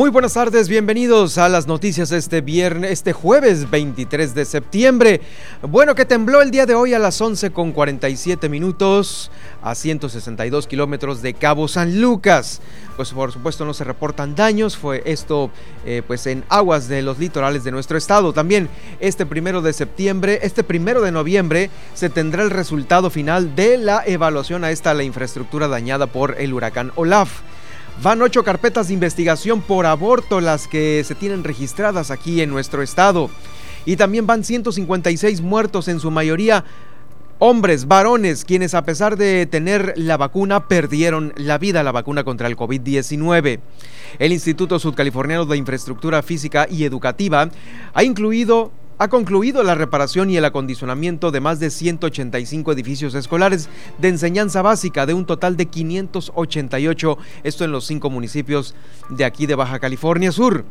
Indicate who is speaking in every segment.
Speaker 1: Muy buenas tardes, bienvenidos a las noticias este viernes, este jueves 23 de septiembre. Bueno, que tembló el día de hoy a las 11 con 47 minutos a 162 kilómetros de Cabo San Lucas. Pues por supuesto no se reportan daños, fue esto eh, pues en aguas de los litorales de nuestro estado. También este primero de septiembre, este primero de noviembre se tendrá el resultado final de la evaluación a esta la infraestructura dañada por el huracán Olaf. Van ocho carpetas de investigación por aborto las que se tienen registradas aquí en nuestro estado. Y también van 156 muertos, en su mayoría hombres, varones, quienes a pesar de tener la vacuna perdieron la vida, la vacuna contra el COVID-19. El Instituto Sudcaliforniano de Infraestructura Física y Educativa ha incluido ha concluido la reparación y el acondicionamiento de más de 185 edificios escolares de enseñanza básica de un total de 588, esto en los cinco municipios de aquí de Baja California Sur.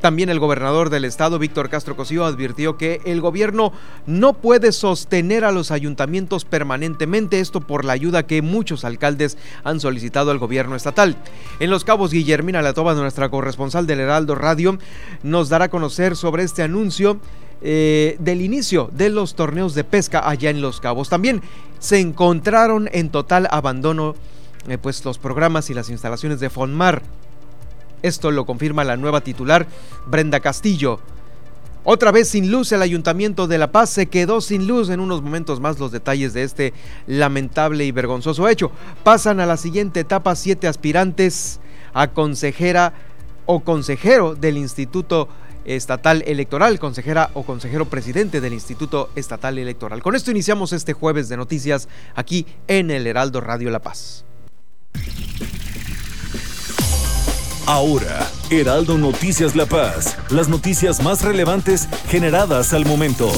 Speaker 1: También el gobernador del estado, Víctor Castro Cosío, advirtió que el gobierno no puede sostener a los ayuntamientos permanentemente, esto por la ayuda que muchos alcaldes han solicitado al gobierno estatal. En Los Cabos, Guillermina Latoba, nuestra corresponsal del Heraldo Radio, nos dará a conocer sobre este anuncio eh, del inicio de los torneos de pesca allá en Los Cabos. También se encontraron en total abandono eh, pues los programas y las instalaciones de Fonmar. Esto lo confirma la nueva titular Brenda Castillo. Otra vez sin luz, el Ayuntamiento de La Paz se quedó sin luz. En unos momentos más los detalles de este lamentable y vergonzoso hecho. Pasan a la siguiente etapa siete aspirantes a consejera o consejero del Instituto Estatal Electoral, consejera o consejero presidente del Instituto Estatal Electoral. Con esto iniciamos este jueves de noticias aquí en el Heraldo Radio La Paz.
Speaker 2: Ahora, Heraldo Noticias La Paz, las noticias más relevantes generadas al momento.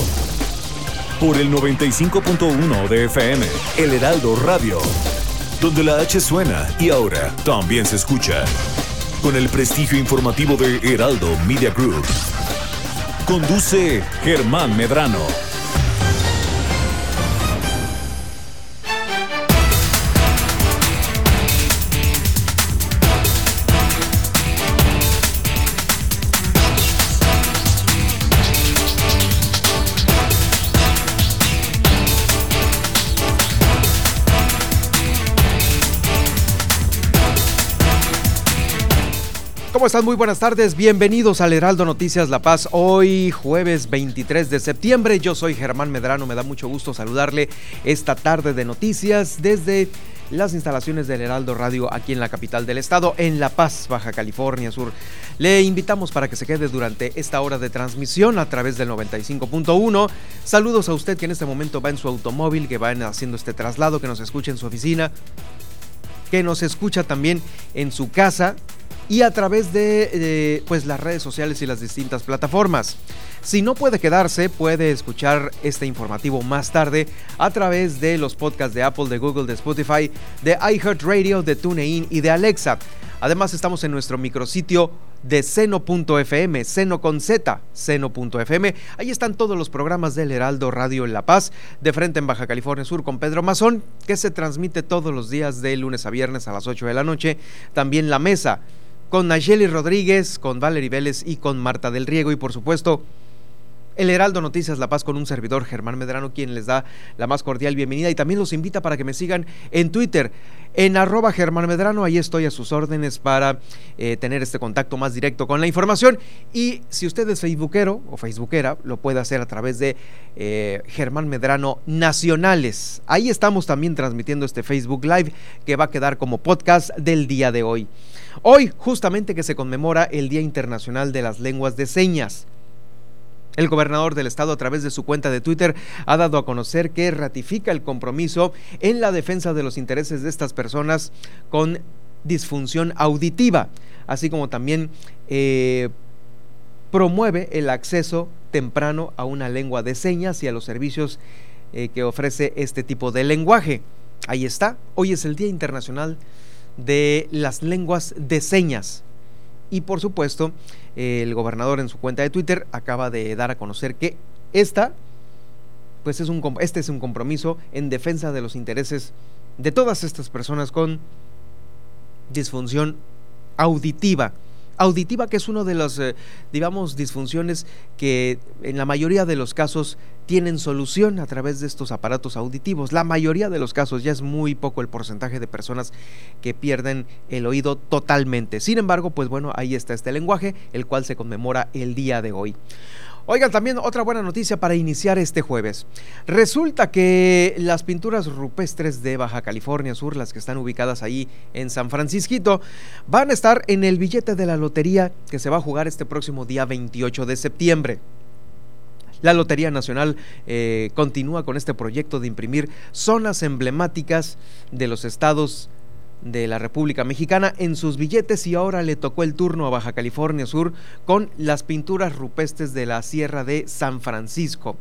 Speaker 2: Por el 95.1 de FM, El Heraldo Radio, donde la H suena y ahora también se escucha con el prestigio informativo de Heraldo Media Group. Conduce Germán Medrano.
Speaker 1: ¿Cómo están? Muy buenas tardes. Bienvenidos al Heraldo Noticias La Paz. Hoy jueves 23 de septiembre. Yo soy Germán Medrano. Me da mucho gusto saludarle esta tarde de noticias desde las instalaciones del Heraldo Radio aquí en la capital del estado, en La Paz, Baja California Sur. Le invitamos para que se quede durante esta hora de transmisión a través del 95.1. Saludos a usted que en este momento va en su automóvil, que va haciendo este traslado, que nos escucha en su oficina, que nos escucha también en su casa y a través de pues las redes sociales y las distintas plataformas. Si no puede quedarse, puede escuchar este informativo más tarde a través de los podcasts de Apple, de Google, de Spotify, de iHeartRadio, de TuneIn y de Alexa. Además estamos en nuestro micrositio de seno.fm, seno con z, seno.fm. Ahí están todos los programas del Heraldo Radio en La Paz, de frente en Baja California Sur con Pedro Mazón, que se transmite todos los días de lunes a viernes a las 8 de la noche. También La Mesa con Nayeli Rodríguez, con Valerie Vélez y con Marta del Riego. Y por supuesto el Heraldo Noticias La Paz con un servidor Germán Medrano quien les da la más cordial bienvenida. Y también los invita para que me sigan en Twitter en arroba Germán Medrano, ahí estoy a sus órdenes para eh, tener este contacto más directo con la información. Y si usted es facebookero o facebookera lo puede hacer a través de eh, Germán Medrano Nacionales, ahí estamos también transmitiendo este Facebook Live que va a quedar como podcast del día de hoy. Hoy, justamente que se conmemora el Día Internacional de las Lenguas de Señas. El gobernador del estado a través de su cuenta de Twitter ha dado a conocer que ratifica el compromiso en la defensa de los intereses de estas personas con disfunción auditiva, así como también eh, promueve el acceso temprano a una lengua de señas y a los servicios eh, que ofrece este tipo de lenguaje. Ahí está, hoy es el Día Internacional de las Lenguas de Señas. Y por supuesto, el gobernador en su cuenta de Twitter acaba de dar a conocer que esta, pues es un, este es un compromiso en defensa de los intereses de todas estas personas con disfunción auditiva auditiva, que es una de las, eh, digamos, disfunciones que en la mayoría de los casos tienen solución a través de estos aparatos auditivos. La mayoría de los casos ya es muy poco el porcentaje de personas que pierden el oído totalmente. Sin embargo, pues bueno, ahí está este lenguaje, el cual se conmemora el día de hoy. Oigan, también otra buena noticia para iniciar este jueves. Resulta que las pinturas rupestres de Baja California Sur, las que están ubicadas ahí en San Francisquito, van a estar en el billete de la lotería que se va a jugar este próximo día 28 de septiembre. La Lotería Nacional eh, continúa con este proyecto de imprimir zonas emblemáticas de los estados de la República Mexicana en sus billetes y ahora le tocó el turno a Baja California Sur con las pinturas rupestres de la Sierra de San Francisco.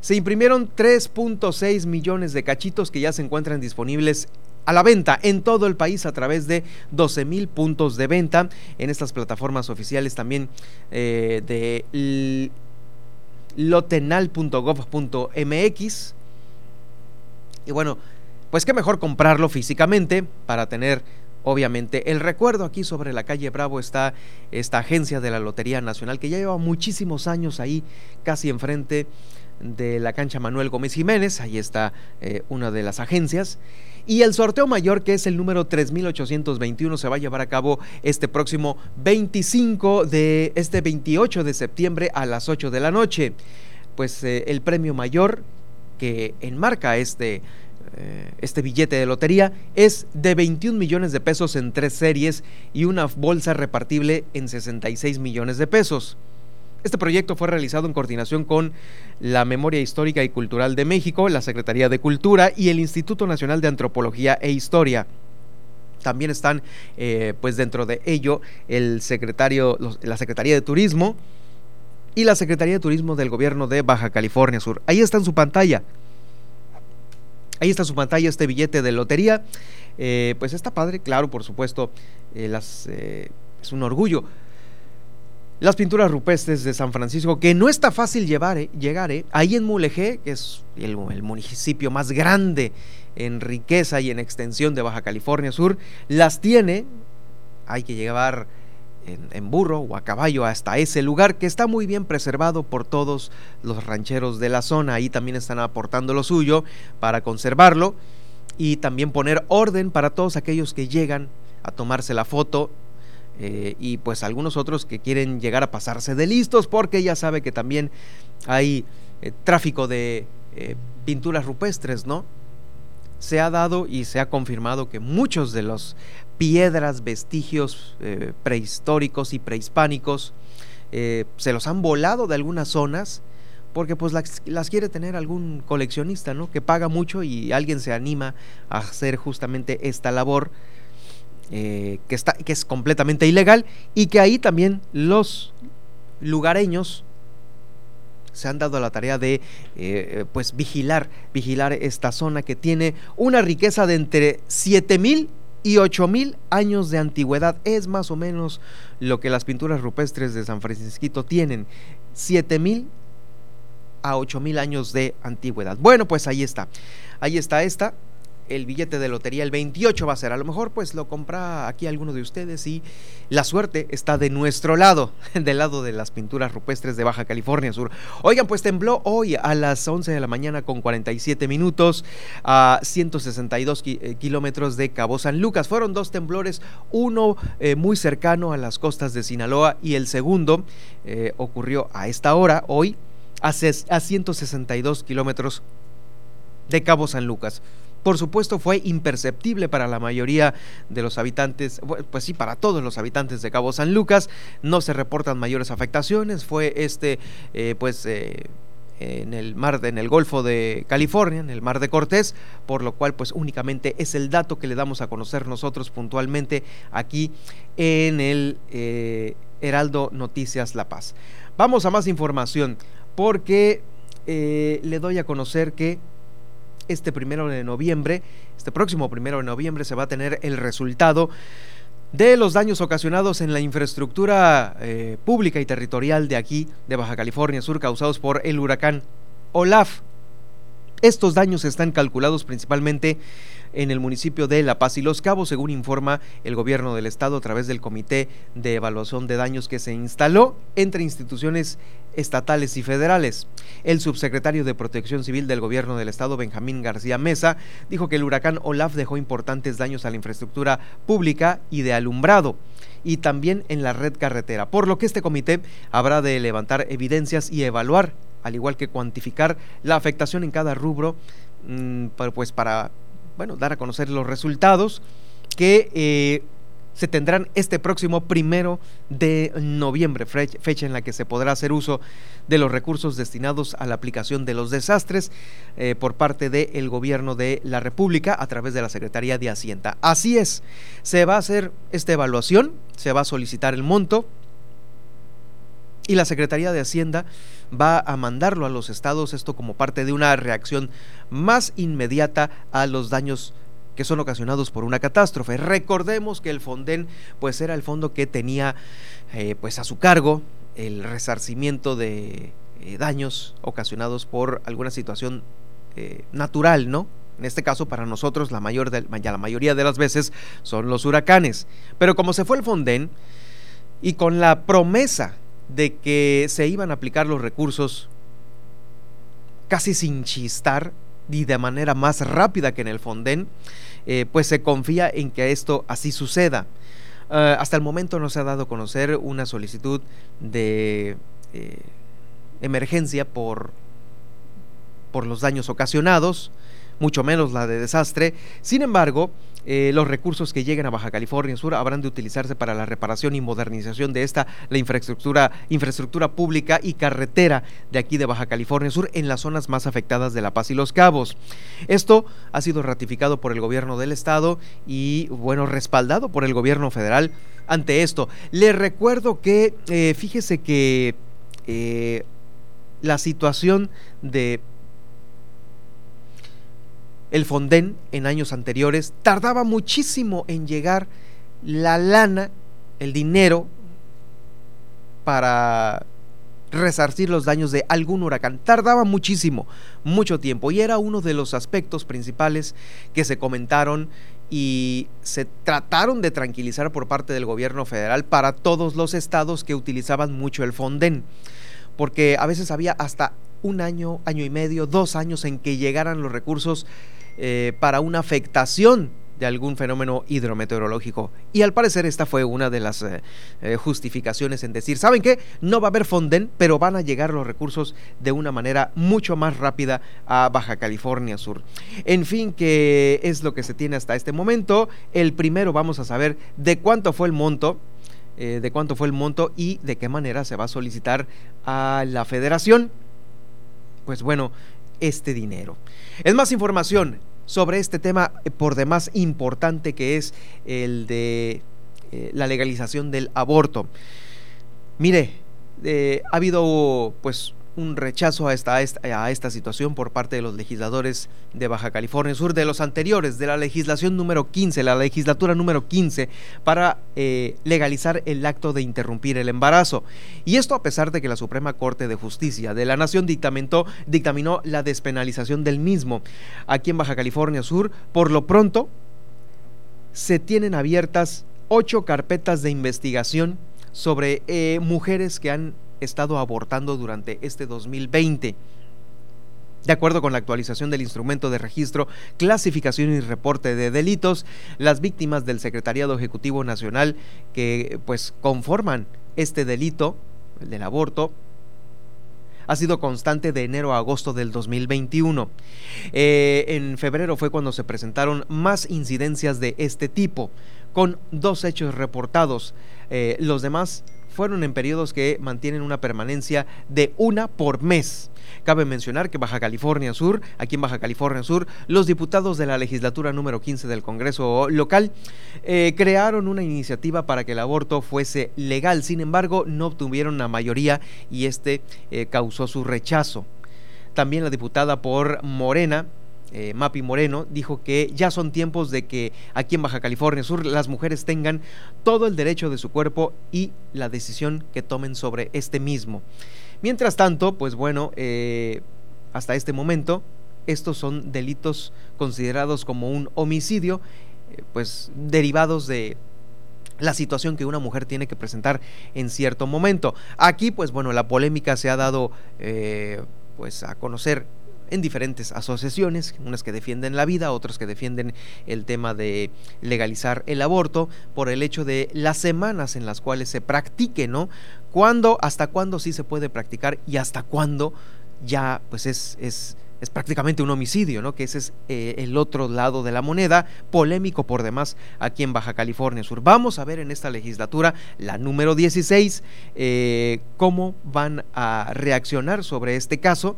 Speaker 1: Se imprimieron 3.6 millones de cachitos que ya se encuentran disponibles a la venta en todo el país a través de 12 mil puntos de venta en estas plataformas oficiales también eh, de lotenal.gov.mx. Y bueno, pues qué mejor comprarlo físicamente para tener obviamente el recuerdo aquí sobre la calle Bravo está esta agencia de la Lotería Nacional que ya lleva muchísimos años ahí casi enfrente de la cancha Manuel Gómez Jiménez, ahí está eh, una de las agencias. Y el sorteo mayor, que es el número 3821, se va a llevar a cabo este próximo 25 de este 28 de septiembre a las 8 de la noche. Pues eh, el premio mayor que enmarca este eh, este billete de lotería es de 21 millones de pesos en tres series y una bolsa repartible en 66 millones de pesos. Este proyecto fue realizado en coordinación con la Memoria Histórica y Cultural de México, la Secretaría de Cultura y el Instituto Nacional de Antropología e Historia. También están, eh, pues dentro de ello, el secretario, la Secretaría de Turismo y la Secretaría de Turismo del Gobierno de Baja California Sur. Ahí está en su pantalla. Ahí está su pantalla, este billete de lotería. Eh, pues está padre, claro, por supuesto, eh, las, eh, es un orgullo. Las pinturas rupestres de San Francisco, que no está fácil llevar, llegar, ahí en Mulegé, que es el, el municipio más grande en riqueza y en extensión de Baja California Sur, las tiene, hay que llevar en, burro o a caballo hasta ese lugar que está muy bien preservado por todos los rancheros de la zona. Ahí también están aportando lo suyo para conservarlo y también poner orden para todos aquellos que llegan a tomarse la foto eh, y pues algunos otros que quieren llegar a pasarse de listos porque ya sabe que también hay eh, tráfico de eh, pinturas rupestres, ¿no? Se ha dado y se ha confirmado que muchos de los piedras, vestigios eh, prehistóricos y prehispánicos, eh, se los han volado de algunas zonas porque pues las, quiere tener algún coleccionista, ¿no? Que paga mucho y alguien se anima a hacer justamente esta labor eh, que, está, que es completamente ilegal y que ahí también los lugareños se han dado la tarea de pues vigilar, vigilar esta zona que tiene una riqueza de entre 7 mil y 8000 años de antigüedad. Es más o menos lo que las pinturas rupestres de San Francisquito tienen. 7000 a 8000 años de antigüedad. Bueno, pues ahí está. Ahí está esta el billete de lotería el 28 va a ser. A lo mejor pues lo compra aquí alguno de ustedes y la suerte está de nuestro lado, del lado de las pinturas rupestres de Baja California Sur. Oigan, pues tembló hoy a las 11 de la mañana con 47 minutos a 162 eh, kilómetros de Cabo San Lucas. Fueron dos temblores, uno eh, muy cercano a las costas de Sinaloa y el segundo eh, ocurrió a esta hora, hoy, a, a 162 kilómetros de Cabo San Lucas. Por supuesto fue imperceptible para la mayoría de los habitantes, pues sí, para todos los habitantes de Cabo San Lucas, no se reportan mayores afectaciones, fue este, eh, pues... Eh, en el mar, en el Golfo de California, en el mar de Cortés, por lo cual pues únicamente es el dato que le damos a conocer nosotros puntualmente aquí en el eh, Heraldo Noticias La Paz. Vamos a más información porque le doy a conocer que este primero de noviembre, este próximo primero de noviembre se va a tener el resultado de los daños ocasionados en la infraestructura eh, pública y territorial de aquí, de Baja California Sur, causados por el huracán Olaf. Estos daños están calculados principalmente en el municipio de La Paz y Los Cabos, según informa el gobierno del estado a través del Comité de Evaluación de Daños que se instaló entre instituciones estatales y federales. El subsecretario de Protección Civil del Gobierno del Estado, Benjamín García Mesa, dijo que el huracán Olaf dejó importantes daños a la infraestructura pública y de alumbrado y también en la red carretera, por lo que este comité habrá de levantar evidencias y evaluar, al igual que cuantificar la afectación en cada rubro, mm, pues para bueno, dar a conocer los resultados que eh, se tendrán este próximo primero de noviembre, fecha en la que se podrá hacer uso de los recursos destinados a la aplicación de los desastres eh, por parte del gobierno de la República a través de la Secretaría de Hacienda. Así es, se va a hacer esta evaluación, se va a solicitar el monto y la Secretaría de Hacienda va a mandarlo a los estados, esto como parte de una reacción más inmediata a los daños que son ocasionados por una catástrofe. Recordemos que el Fonden pues era el fondo que tenía eh, pues a su cargo el resarcimiento de eh, daños ocasionados por alguna situación eh, natural, ¿no? En este caso, para nosotros, la, mayor la mayoría de las veces son los huracanes. Pero como se fue el Fonden y con la promesa de que se iban a aplicar los recursos casi sin chistar y de manera más rápida que en el Fonden, eh, pues se confía en que esto así suceda. Eh, hasta el momento no se ha dado a conocer una solicitud de eh, emergencia por, por los daños ocasionados, mucho menos la de desastre. Sin embargo, eh, los recursos que lleguen a Baja California Sur habrán de utilizarse para la reparación y modernización de esta, la infraestructura, infraestructura pública y carretera de aquí de Baja California Sur en las zonas más afectadas de La Paz y Los Cabos. Esto ha sido ratificado por el gobierno del estado y, bueno, respaldado por el gobierno federal ante esto. Le recuerdo que, eh, fíjese que eh, la situación de el Fonden en años anteriores tardaba muchísimo en llegar la lana, el dinero para resarcir los daños de algún huracán. Tardaba muchísimo, mucho tiempo y era uno de los aspectos principales que se comentaron y se trataron de tranquilizar por parte del gobierno federal para todos los estados que utilizaban mucho el Fonden, porque a veces había hasta un año, año y medio, dos años en que llegaran los recursos eh, para una afectación de algún fenómeno hidrometeorológico. Y al parecer esta fue una de las eh, eh, justificaciones en decir, ¿saben qué? No va a haber Fonden, pero van a llegar los recursos de una manera mucho más rápida a Baja California Sur. En fin, que es lo que se tiene hasta este momento. El primero vamos a saber de cuánto fue el monto, de cuánto fue el monto y de qué manera se va a solicitar a la federación. Pues bueno, este dinero. Es más información sobre este tema eh, por demás importante que es el de eh, la legalización del aborto. Mire, eh, ha habido pues un rechazo a esta, a esta situación por parte de los legisladores de Baja California Sur, de los anteriores, de la legislación número 15, la legislatura número 15, para eh, legalizar el acto de interrumpir el embarazo. Y esto a pesar de que la Suprema Corte de Justicia de la Nación dictaminó la despenalización del mismo. Aquí en Baja California Sur, por lo pronto, se tienen abiertas ocho carpetas de investigación sobre eh, mujeres que han estado abortando durante este 2020. De acuerdo con la actualización del instrumento de registro, clasificación y reporte de delitos, las víctimas del Secretariado Ejecutivo Nacional que pues conforman este delito, el del aborto, ha sido constante de enero a agosto del 2021. Eh, en febrero fue cuando se presentaron más incidencias de este tipo, con dos hechos reportados. Eh, los demás fueron en periodos que mantienen una permanencia de una por mes. Cabe mencionar que Baja California Sur, aquí en Baja California Sur, los diputados de la legislatura número 15 del Congreso local eh, crearon una iniciativa para que el aborto fuese legal. Sin embargo, no obtuvieron la mayoría y este eh, causó su rechazo. También la diputada por Morena, eh, Mapi Moreno, dijo que ya son tiempos de que aquí en Baja California Sur las mujeres tengan todo el derecho de su cuerpo y la decisión que tomen sobre este mismo. Mientras tanto, pues bueno, eh, hasta este momento, estos son delitos considerados como un homicidio, eh, pues derivados de la situación que una mujer tiene que presentar en cierto momento. Aquí, pues bueno, la polémica se ha dado pues a conocer en diferentes asociaciones, unas que defienden la vida, otras que defienden el tema de legalizar el aborto, por el hecho de las semanas en las cuales se practique, ¿no? ¿Cuándo, hasta cuándo sí se puede practicar y hasta cuándo ya pues es, es, es prácticamente un homicidio, ¿no? Que ese es eh, el otro lado de la moneda, polémico por demás aquí en Baja California Sur. Vamos a ver en esta legislatura, la número 16, eh, cómo van a reaccionar sobre este caso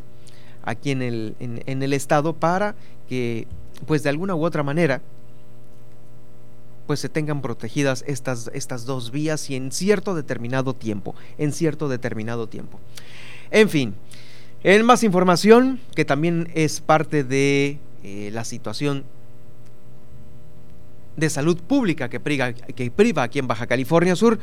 Speaker 1: aquí en el, en, el estado para que pues de alguna u otra manera pues se tengan protegidas estas, estas dos vías y en cierto determinado tiempo, en cierto determinado tiempo. En fin, en más información que también es parte de eh, la situación de Salud Pública que priva, que priva aquí en Baja California Sur.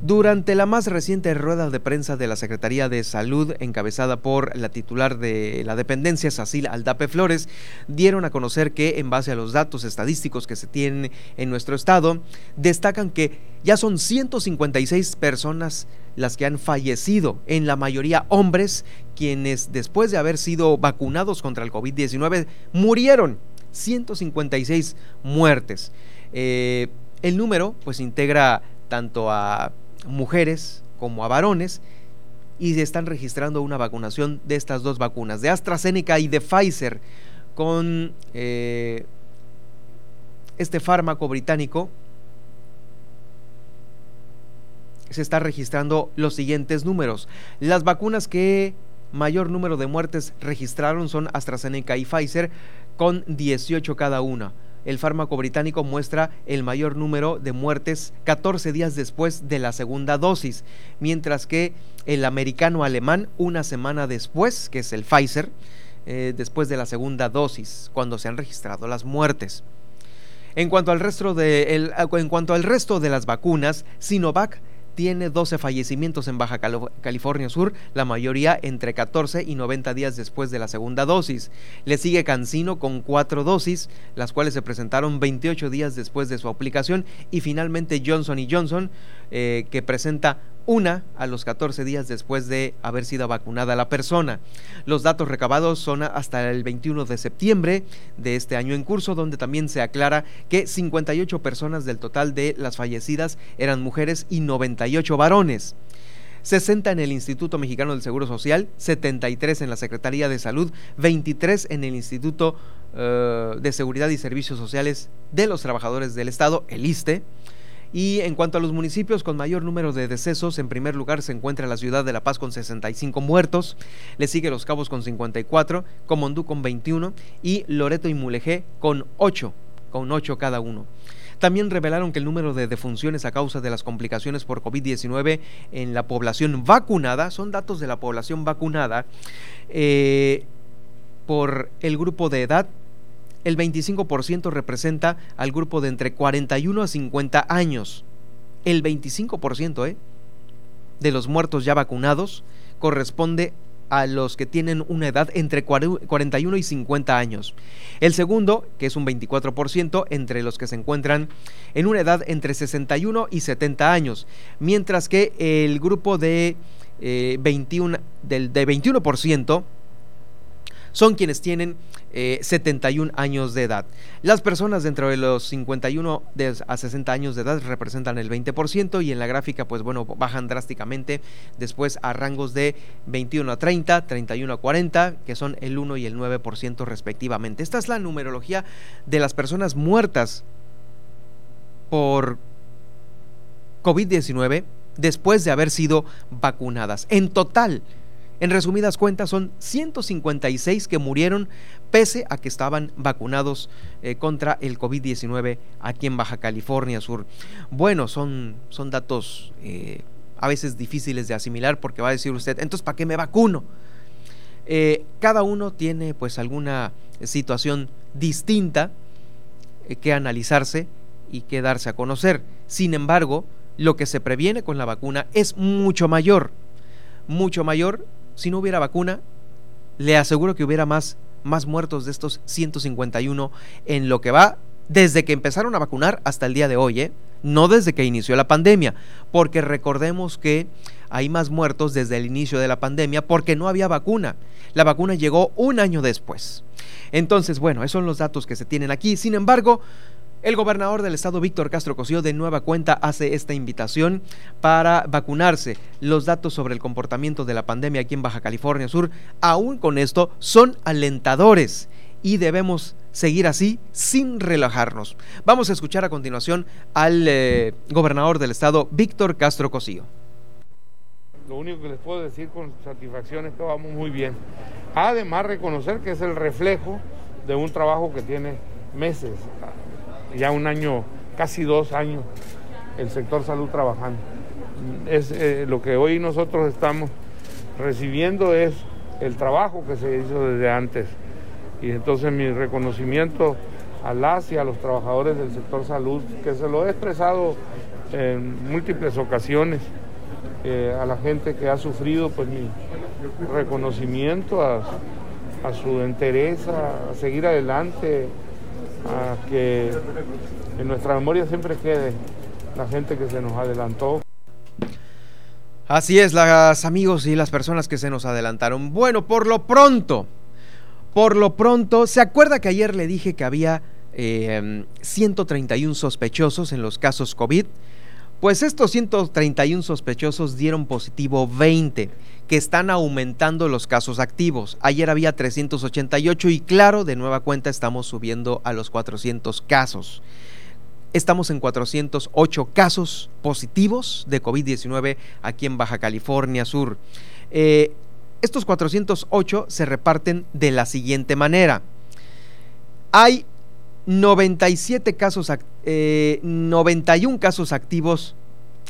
Speaker 1: Durante la más reciente rueda de prensa de la Secretaría de Salud, encabezada por la titular de la dependencia, Sacil Aldape Flores, dieron a conocer que, en base a los datos estadísticos que se tienen en nuestro estado, destacan que ya son 156 personas las que han fallecido, en la mayoría hombres, quienes después de haber sido vacunados contra el COVID-19 murieron. 156 muertes. Eh, el número pues integra tanto a mujeres como a varones y se están registrando una vacunación de estas dos vacunas, de AstraZeneca y de Pfizer, con eh, este fármaco británico. Se está registrando los siguientes números. Las vacunas que mayor número de muertes registraron son AstraZeneca y Pfizer, con 18 cada una el fármaco británico muestra el mayor número de muertes 14 días después de la segunda dosis, mientras que el americano alemán una semana después, que es el Pfizer, eh, después de la segunda dosis, cuando se han registrado las muertes. En cuanto al resto de, en cuanto al resto de las vacunas, Sinovac tiene 12 fallecimientos en Baja California Sur, la mayoría entre 14 y 90 días después de la segunda dosis. Le sigue Cancino con cuatro dosis, las cuales se presentaron 28 días después de su aplicación, y finalmente Johnson Johnson, eh, que presenta una a los 14 días después de haber sido vacunada la persona. Los datos recabados son hasta el 21 de septiembre de este año en curso, donde también se aclara que 58 personas del total de las fallecidas eran mujeres y 98 varones. 60 en el Instituto Mexicano del Seguro Social, 73 en la Secretaría de Salud, 23 en el Instituto eh, de Seguridad y Servicios Sociales de los Trabajadores del Estado, el ISTE, y en cuanto a los municipios con mayor número de decesos, en primer lugar se encuentra la ciudad de La Paz con 65 muertos, le sigue Los Cabos con 54, Comondú con 21 y Loreto y Mulegé con 8, con 8 cada uno. También revelaron que el número de defunciones a causa de las complicaciones por COVID-19 en la población vacunada, son datos de la población vacunada, eh, por el grupo de edad el 25% representa al grupo de entre 41 a 50 años. El 25% ¿eh? de los muertos ya vacunados corresponde a los que tienen una edad entre 41 y 50 años. El segundo, que es un 24%, entre los que se encuentran en una edad entre 61 y 70 años, mientras que el grupo de, 21, eh, del, de 21% son quienes tienen 71 eh, años de edad. Las personas dentro de los 51 a 60 años de edad representan el 20% y en la gráfica pues bueno bajan drásticamente después a rangos de 21 a 30, 31 a 40, que son el 1 y el 9% respectivamente. Esta es la numerología de las personas muertas por COVID-19 después de haber sido vacunadas. En total, en resumidas cuentas, son 156 que murieron pese a que estaban vacunados eh, contra el COVID-19 aquí en Baja California Sur. Bueno, son, son datos eh, a veces difíciles de asimilar porque va a decir usted, entonces, ¿para qué me vacuno? Eh, cada uno tiene pues alguna situación distinta que analizarse y que darse a conocer. Sin embargo, lo que se previene con la vacuna es mucho mayor, mucho mayor. Si no hubiera vacuna, le aseguro que hubiera más, más muertos de estos 151 en lo que va desde que empezaron a vacunar hasta el día de hoy, ¿eh? no desde que inició la pandemia, porque recordemos que hay más muertos desde el inicio de la pandemia porque no había vacuna. La vacuna llegó un año después. Entonces, bueno, esos son los datos que se tienen aquí. Sin embargo, el gobernador del estado, Víctor Castro Cosío, de nueva cuenta hace esta invitación para vacunarse. Los datos sobre el comportamiento de la pandemia aquí en Baja California Sur, aún con esto, son alentadores y debemos seguir así sin relajarnos. Vamos a escuchar a continuación al eh, gobernador del estado, Víctor Castro Cosío.
Speaker 3: Lo único que les puedo decir con satisfacción es que vamos muy bien. Además, reconocer que es el reflejo de un trabajo que tiene meses ya un año, casi dos años, el sector salud trabajando. Es eh, lo que hoy nosotros estamos recibiendo es el trabajo que se hizo desde antes. Y entonces mi reconocimiento a las y a los trabajadores del sector salud, que se lo he expresado en múltiples ocasiones, eh, a la gente que ha sufrido, pues mi reconocimiento a, a su entereza, a seguir adelante, a que en nuestra memoria siempre quede la gente que se nos adelantó.
Speaker 1: Así es, las amigos y las personas que se nos adelantaron. Bueno, por lo pronto, por lo pronto, ¿se acuerda que ayer le dije que había 131 eh, sospechosos en los casos COVID? Pues estos 131 sospechosos dieron positivo 20 que están aumentando los casos activos. Ayer había 388 y claro, de nueva cuenta estamos subiendo a los 400 casos. Estamos en 408 casos positivos de COVID-19 aquí en Baja California Sur. Eh, estos 408 se reparten de la siguiente manera. Hay 97 casos, 91 eh, casos activos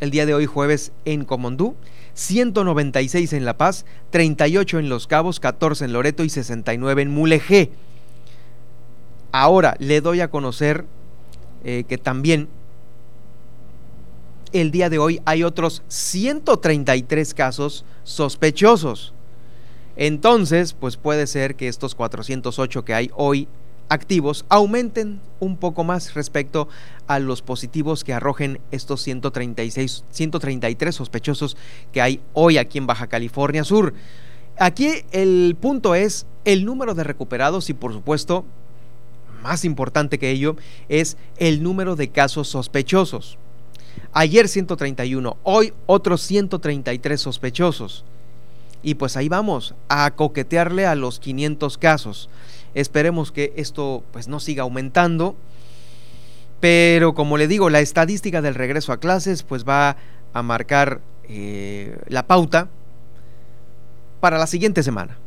Speaker 1: el día de hoy jueves en Comondú, 196 en La Paz, 38 en Los Cabos, 14 en Loreto y 69 en Mulegé. Ahora le doy a conocer eh, que también el día de hoy hay otros 133 casos sospechosos. Entonces, pues puede ser que estos 408 que hay hoy activos aumenten un poco más respecto a los positivos que arrojen estos 136, 133 sospechosos que hay hoy aquí en Baja California Sur. Aquí el punto es el número de recuperados y por supuesto, más importante que ello, es el número de casos sospechosos. Ayer 131, hoy otros 133 sospechosos. Y pues ahí vamos, a coquetearle a los 500 casos. Esperemos que esto pues no siga aumentando. Pero como le digo, la estadística del regreso a clases pues va a marcar eh, la pauta para la siguiente semana.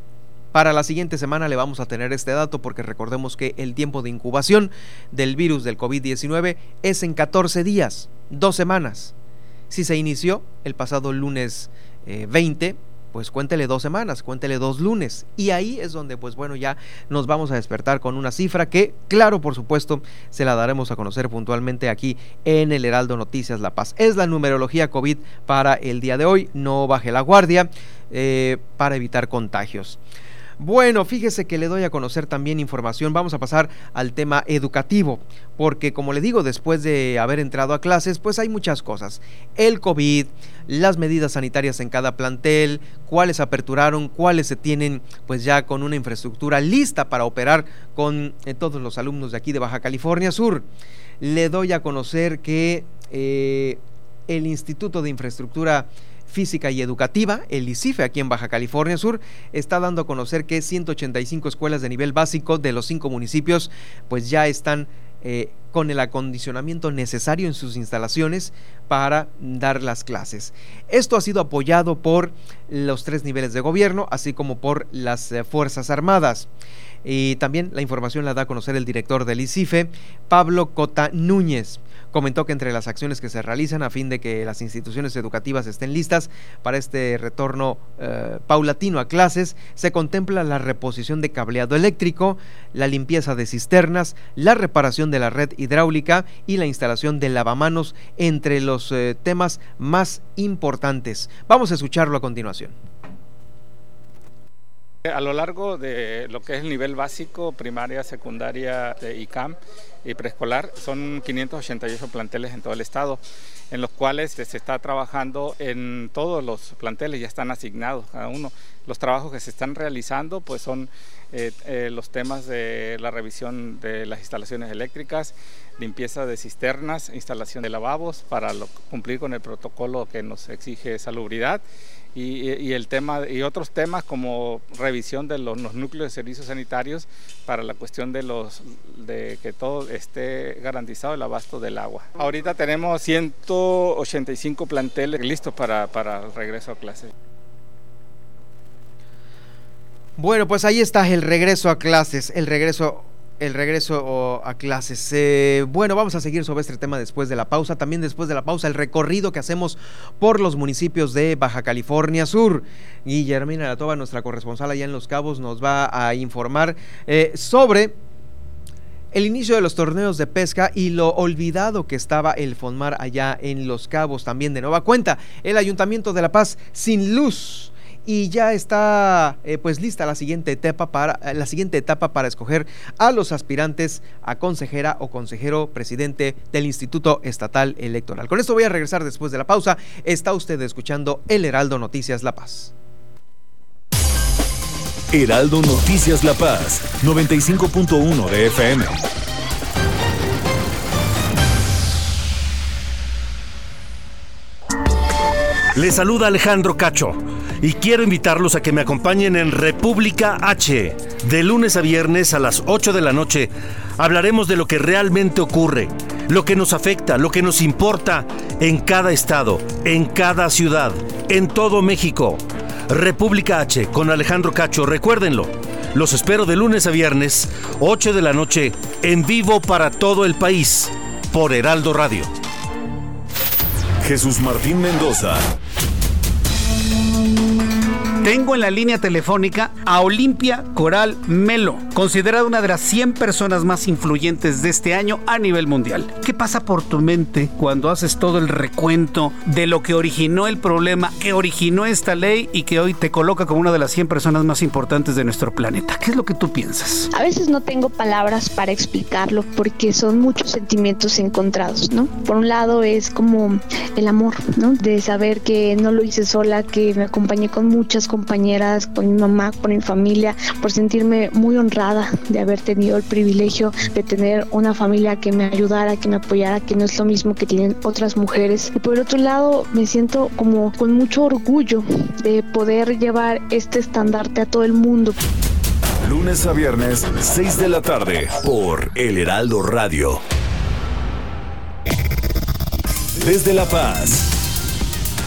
Speaker 1: Para la siguiente semana le vamos a tener este dato porque recordemos que el tiempo de incubación del virus del COVID-19 es en 14 días, dos semanas. Si se inició el pasado lunes 20, eh, pues cuéntele dos semanas, cuéntele dos lunes. Y ahí es donde, pues bueno, ya nos vamos a despertar con una cifra que, claro, por supuesto, se la daremos a conocer puntualmente aquí en el Heraldo Noticias La Paz. Es la numerología COVID para el día de hoy. No baje la guardia eh, para evitar contagios. Bueno, fíjese que le doy a conocer también información. Vamos a pasar al tema educativo, porque como le digo, después de haber entrado a clases, pues hay muchas cosas. El COVID, las medidas sanitarias en cada plantel, cuáles aperturaron, cuáles se tienen pues ya con una infraestructura lista para operar con eh, todos los alumnos de aquí de Baja California Sur. Le doy a conocer que eh, el Instituto de Infraestructura Física y Educativa, el ICIFE, aquí en Baja California Sur, está dando a conocer que 185 escuelas de nivel básico de los cinco municipios pues ya están eh, con el acondicionamiento necesario en sus instalaciones para dar las clases. Esto ha sido apoyado por los tres niveles de gobierno, así como por las eh, Fuerzas Armadas. Y también la información la da a conocer el director del ICIFE, Pablo Cota Núñez. Comentó que entre las acciones que se realizan a fin de que las instituciones educativas estén listas para este retorno eh, paulatino a clases, se contempla la reposición de cableado eléctrico, la limpieza de cisternas, la reparación de la red hidráulica y la instalación de lavamanos entre los eh, temas más importantes. Vamos a escucharlo a continuación.
Speaker 4: A lo largo de lo que es el nivel básico, primaria, secundaria de ICAM y preescolar, son 588 planteles en todo el estado, en los cuales se está trabajando en todos los planteles, ya están asignados cada uno. Los trabajos que se están realizando pues son eh, eh, los temas de la revisión de las instalaciones eléctricas, limpieza de cisternas, instalación de lavabos para cumplir con el protocolo que nos exige salubridad y, el tema y otros temas como revisión de los, núcleos de servicios sanitarios para la cuestión de los de que todo esté garantizado el abasto del agua. Ahorita tenemos 185 planteles listos para, para el regreso a clases.
Speaker 1: Bueno, pues ahí está el regreso a clases, el regreso el regreso a clases. Eh, bueno, vamos a seguir sobre este tema después de la pausa. También después de la pausa, el recorrido que hacemos por los municipios de Baja California Sur. Guillermina Latoba, nuestra corresponsal allá en Los Cabos, nos va a informar eh, sobre el inicio de los torneos de pesca y lo olvidado que estaba el Fonmar allá en Los Cabos. También de nueva cuenta, el Ayuntamiento de La Paz sin luz y ya está eh, pues lista la siguiente etapa para eh, la siguiente etapa para escoger a los aspirantes a consejera o consejero presidente del Instituto Estatal Electoral. Con esto voy a regresar después de la pausa. Está usted escuchando El Heraldo Noticias La Paz.
Speaker 2: Heraldo Noticias La Paz, 95.1 de FM.
Speaker 5: Le saluda Alejandro Cacho y quiero invitarlos a que me acompañen en República H. De lunes a viernes a las 8 de la noche hablaremos de lo que realmente ocurre, lo que nos afecta, lo que nos importa en cada estado, en cada ciudad, en todo México. República H con Alejandro Cacho, recuérdenlo. Los espero de lunes a viernes, 8 de la noche, en vivo para todo el país, por Heraldo Radio.
Speaker 2: Jesús Martín Mendoza Thank you.
Speaker 6: Tengo en la línea telefónica a Olimpia Coral Melo, considerada una de las 100 personas más influyentes de este año a nivel mundial. ¿Qué pasa por tu mente cuando haces todo el recuento de lo que originó el problema, que originó esta ley y que hoy te coloca como una de las 100 personas más importantes de nuestro planeta? ¿Qué es lo que tú piensas?
Speaker 7: A veces no tengo palabras para explicarlo porque son muchos sentimientos encontrados, ¿no? Por un lado es como el amor, ¿no? De saber que no lo hice sola, que me acompañé con muchas compañeras, con mi mamá, con mi familia, por sentirme muy honrada de haber tenido el privilegio de tener una familia que me ayudara, que me apoyara, que no es lo mismo que tienen otras mujeres. Y por el otro lado, me siento como con mucho orgullo de poder llevar este estandarte a todo el mundo.
Speaker 2: Lunes a viernes, 6 de la tarde, por El Heraldo Radio. Desde La Paz.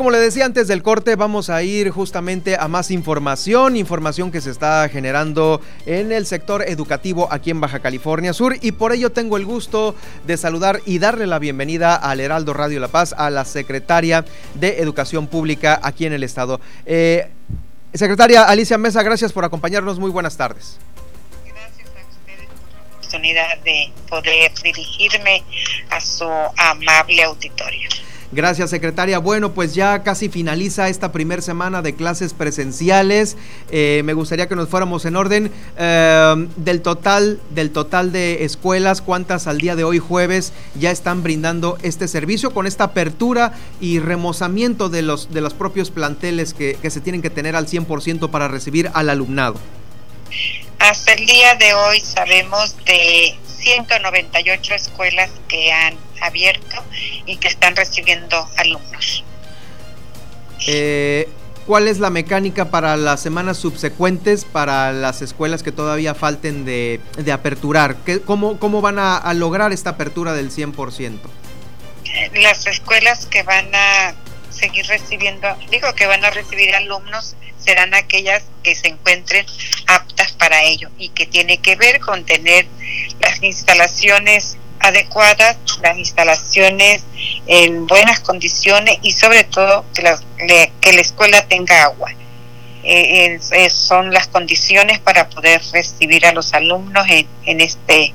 Speaker 1: Como le decía antes del corte, vamos a ir justamente a más información, información que se está generando en el sector educativo aquí en Baja California Sur y por ello tengo el gusto de saludar y darle la bienvenida al Heraldo Radio La Paz, a la secretaria de Educación Pública aquí en el estado. Eh, secretaria Alicia Mesa, gracias por acompañarnos, muy buenas tardes
Speaker 8: la oportunidad de poder dirigirme a su amable auditorio.
Speaker 1: Gracias, secretaria. Bueno, pues ya casi finaliza esta primera semana de clases presenciales. Eh, me gustaría que nos fuéramos en orden eh, del total, del total de escuelas, cuántas al día de hoy jueves ya están brindando este servicio con esta apertura y remozamiento de los, de los propios planteles que, que se tienen que tener al 100% para recibir al alumnado.
Speaker 8: Hasta el día de hoy sabemos de 198 escuelas que han abierto y que están recibiendo alumnos.
Speaker 1: Eh, ¿Cuál es la mecánica para las semanas subsecuentes para las escuelas que todavía falten de, de aperturar? ¿Qué, cómo, ¿Cómo van a, a, lograr esta apertura del 100%?
Speaker 8: Las escuelas que van a seguir recibiendo, digo que van a recibir alumnos, serán aquellas que se encuentren aptas para ello y que tiene que ver con tener las instalaciones adecuadas, las instalaciones en buenas condiciones y sobre todo que la, que la escuela tenga agua. Eh, son las condiciones para poder recibir a los alumnos en, en este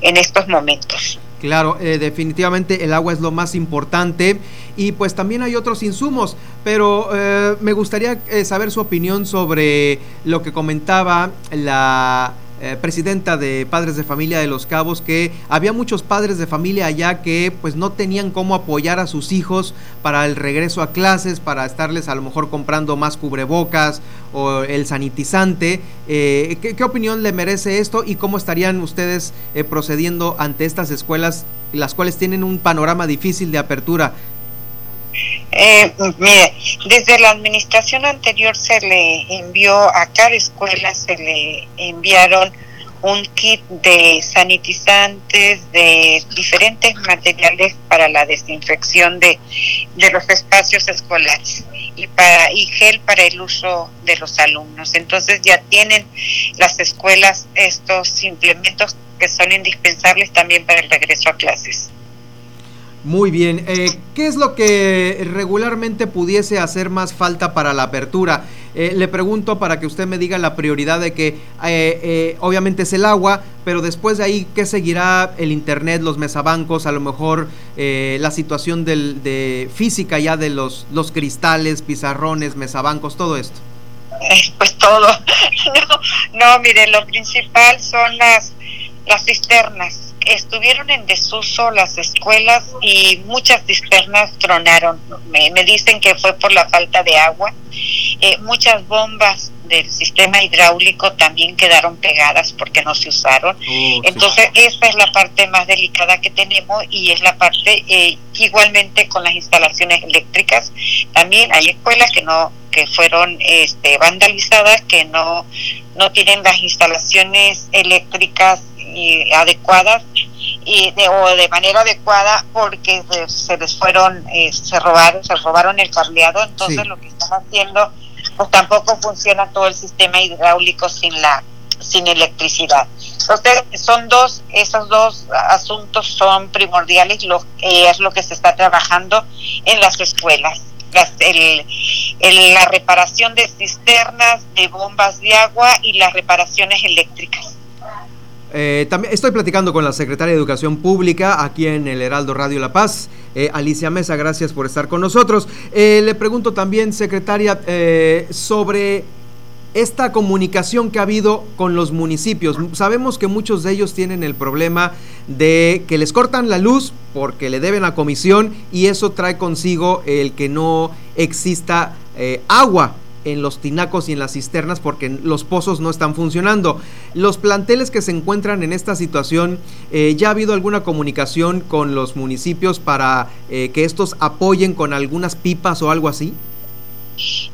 Speaker 8: en estos momentos.
Speaker 1: Claro, eh, definitivamente el agua es lo más importante y pues también hay otros insumos, pero eh, me gustaría eh, saber su opinión sobre lo que comentaba la eh, presidenta de Padres de Familia de Los Cabos, que había muchos padres de familia allá que pues no tenían cómo apoyar a sus hijos para el regreso a clases, para estarles a lo mejor comprando más cubrebocas o el sanitizante. Eh, ¿qué, ¿qué, opinión le merece esto y cómo estarían ustedes eh, procediendo ante estas escuelas, las cuales tienen un panorama difícil de apertura?
Speaker 8: Eh, mire, desde la administración anterior se le envió a cada escuela, se le enviaron un kit de sanitizantes, de diferentes materiales para la desinfección de, de los espacios escolares y para y gel para el uso de los alumnos. Entonces ya tienen las escuelas estos implementos que son indispensables también para el regreso a clases.
Speaker 1: Muy bien, eh, ¿qué es lo que regularmente pudiese hacer más falta para la apertura? Eh, le pregunto para que usted me diga la prioridad de que eh, obviamente es el agua, pero después de ahí, ¿qué seguirá el internet, los mesabancos, a lo mejor la situación del, de física ya de los, los cristales, pizarrones, mesabancos, todo esto?
Speaker 8: Pues todo. No, no, mire, lo principal son las, las cisternas estuvieron en desuso las escuelas y muchas cisternas tronaron. Me, me, dicen que fue por la falta de agua Eh, muchas bombas del sistema hidráulico también quedaron pegadas porque no se usaron. Oh, Entonces, esta es la parte más delicada que tenemos y es la parte eh, igualmente con las instalaciones eléctricas. También hay escuelas que no que fueron este, vandalizadas, que no, no tienen las instalaciones eléctricas eh, adecuadas y de, o de manera adecuada porque se, les fueron, eh, se robaron, se robaron el cableado, entonces lo que están haciendo, pues tampoco funciona todo el sistema hidráulico sin la sin electricidad. Entonces, son dos, esos dos asuntos son primordiales, lo, es lo que se está trabajando en las escuelas. el, la reparación de cisternas, de bombas de agua y las reparaciones eléctricas.
Speaker 1: Eh, también estoy platicando con la secretaria de Educación Pública aquí en el Heraldo Radio La Paz, eh, Alicia Mesa, gracias por estar con nosotros. Eh, le pregunto también, secretaria, sobre esta comunicación que ha habido con los municipios. Sabemos que muchos de ellos tienen el problema de que les cortan la luz porque le deben a comisión y eso trae consigo el que no exista agua en los tinacos y en las cisternas porque los pozos no están funcionando. Los planteles que se encuentran en esta situación, eh, ¿ya ha habido alguna comunicación con los municipios para eh, que estos apoyen con algunas pipas o algo así?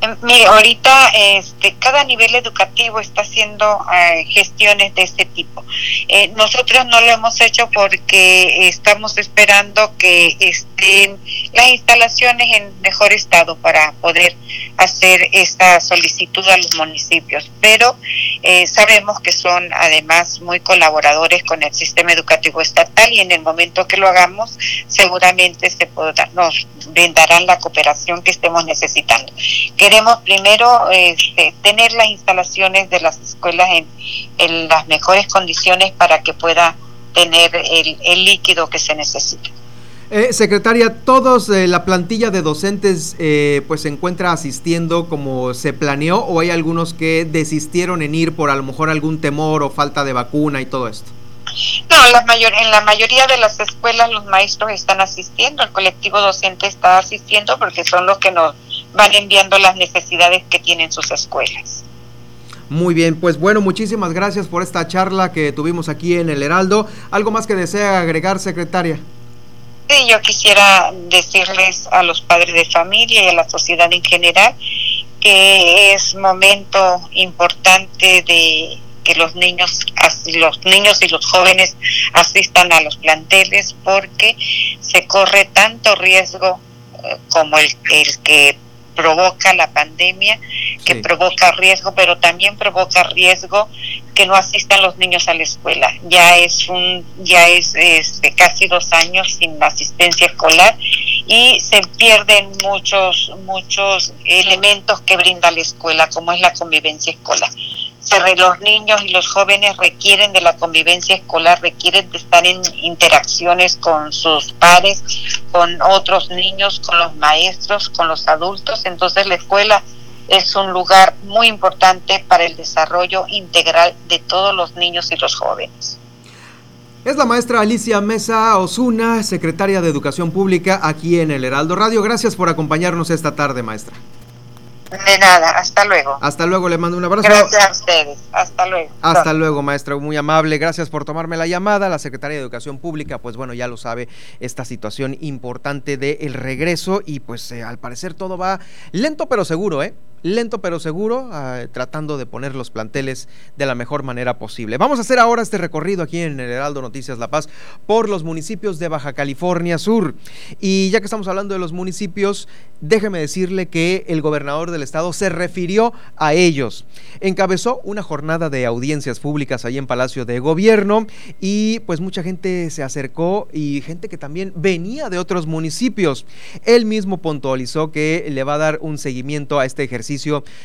Speaker 8: Em, mire, ahorita este, cada nivel educativo está haciendo eh, gestiones de este tipo. Eh, nosotros no lo hemos hecho porque estamos esperando que estén las instalaciones en mejor estado para poder hacer esta solicitud a los municipios. Pero eh, sabemos que son además muy colaboradores con el sistema educativo estatal y en el momento que lo hagamos seguramente se podrá, nos brindarán la cooperación que estemos necesitando. Queremos primero este, tener las instalaciones de las escuelas en, las mejores condiciones para que pueda tener el, líquido que se necesita.
Speaker 1: Eh, secretaria, todos eh, la plantilla de docentes eh, pues se encuentra asistiendo como se planeó o hay algunos que desistieron en ir por a lo mejor algún temor o falta de vacuna y todo esto.
Speaker 8: No, la mayor, en la mayoría de las escuelas los maestros están asistiendo, el colectivo docente está asistiendo porque son los que nos van enviando las necesidades que tienen sus escuelas.
Speaker 1: Muy bien, pues bueno, muchísimas gracias por esta charla que tuvimos aquí en el Heraldo. ¿Algo más que desea agregar, secretaria?
Speaker 8: Sí, yo quisiera decirles a los padres de familia y a la sociedad en general que es momento importante de que los niños, los niños y los jóvenes asistan a los planteles porque se corre tanto riesgo eh, como el, el que provoca la pandemia, que provoca riesgo, pero también provoca riesgo que no asistan los niños a la escuela. Ya es un, ya es este, casi dos años sin asistencia escolar y se pierden muchos, muchos elementos que brinda la escuela, como es la convivencia escolar los niños y los jóvenes requieren de la convivencia escolar, requieren de estar en interacciones con sus pares, con otros niños, con los maestros, con los adultos. Entonces la escuela es un lugar muy importante para el desarrollo integral de todos los niños y los jóvenes.
Speaker 1: Es la maestra Alicia Mesa Osuna, secretaria de Educación Pública aquí en el Heraldo Radio. Gracias por acompañarnos esta tarde, maestra.
Speaker 8: De nada, hasta luego.
Speaker 1: Hasta luego, le mando un abrazo.
Speaker 8: Gracias a ustedes, hasta luego.
Speaker 1: Hasta luego, maestra, muy amable. Gracias por tomarme la llamada. La secretaria de Educación Pública, pues bueno, ya lo sabe, esta situación importante del regreso y pues eh, al parecer todo va lento pero seguro, ¿eh? Lento pero seguro, ah, tratando de poner los planteles de la mejor manera posible. Vamos a hacer ahora este recorrido aquí en el Heraldo Noticias La Paz por los municipios de Baja California Sur. Y ya que estamos hablando de los municipios, déjeme decirle que el gobernador del estado se refirió a ellos. Encabezó una jornada de audiencias públicas ahí en Palacio de Gobierno y pues mucha gente se acercó y gente que también venía de otros municipios. Él mismo puntualizó que le va a dar un seguimiento a este ejercicio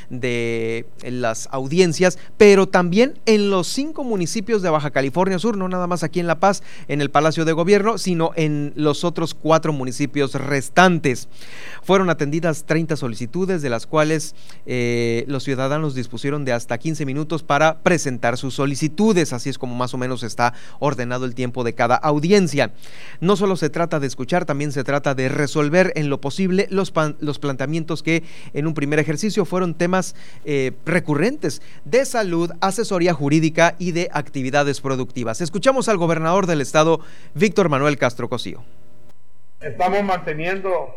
Speaker 1: de las audiencias, pero también en los cinco municipios de Baja California Sur, no nada más aquí en La Paz, en el Palacio de Gobierno, sino en los otros cuatro municipios restantes. Fueron atendidas 30 solicitudes, de las cuales eh, los ciudadanos dispusieron de hasta 15 minutos para presentar sus solicitudes, así es como más o menos está ordenado el tiempo de cada audiencia. No solo se trata de escuchar, también se trata de resolver en lo posible los, los planteamientos que en un primer ejercicio fueron temas eh, recurrentes de salud, asesoría jurídica y de actividades productivas. Escuchamos al gobernador del estado, Víctor Manuel Castro Cosío.
Speaker 3: Estamos manteniendo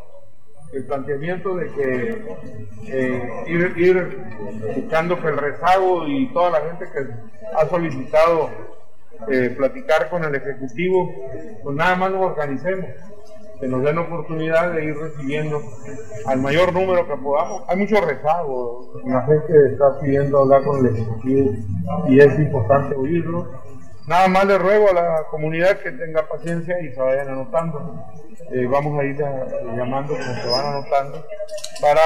Speaker 3: el planteamiento de que eh, ir, ir, buscando que el rezago y toda la gente que ha solicitado eh, platicar con el Ejecutivo, pues nada más nos organicemos, que nos den oportunidad de ir recibiendo al mayor número que podamos. Hay mucho rezago, la gente está pidiendo hablar con el Ejecutivo y es importante oírlo. Nada más le ruego a la comunidad que tenga paciencia y se vayan anotando. Eh, vamos a ir llamando como se van anotando para,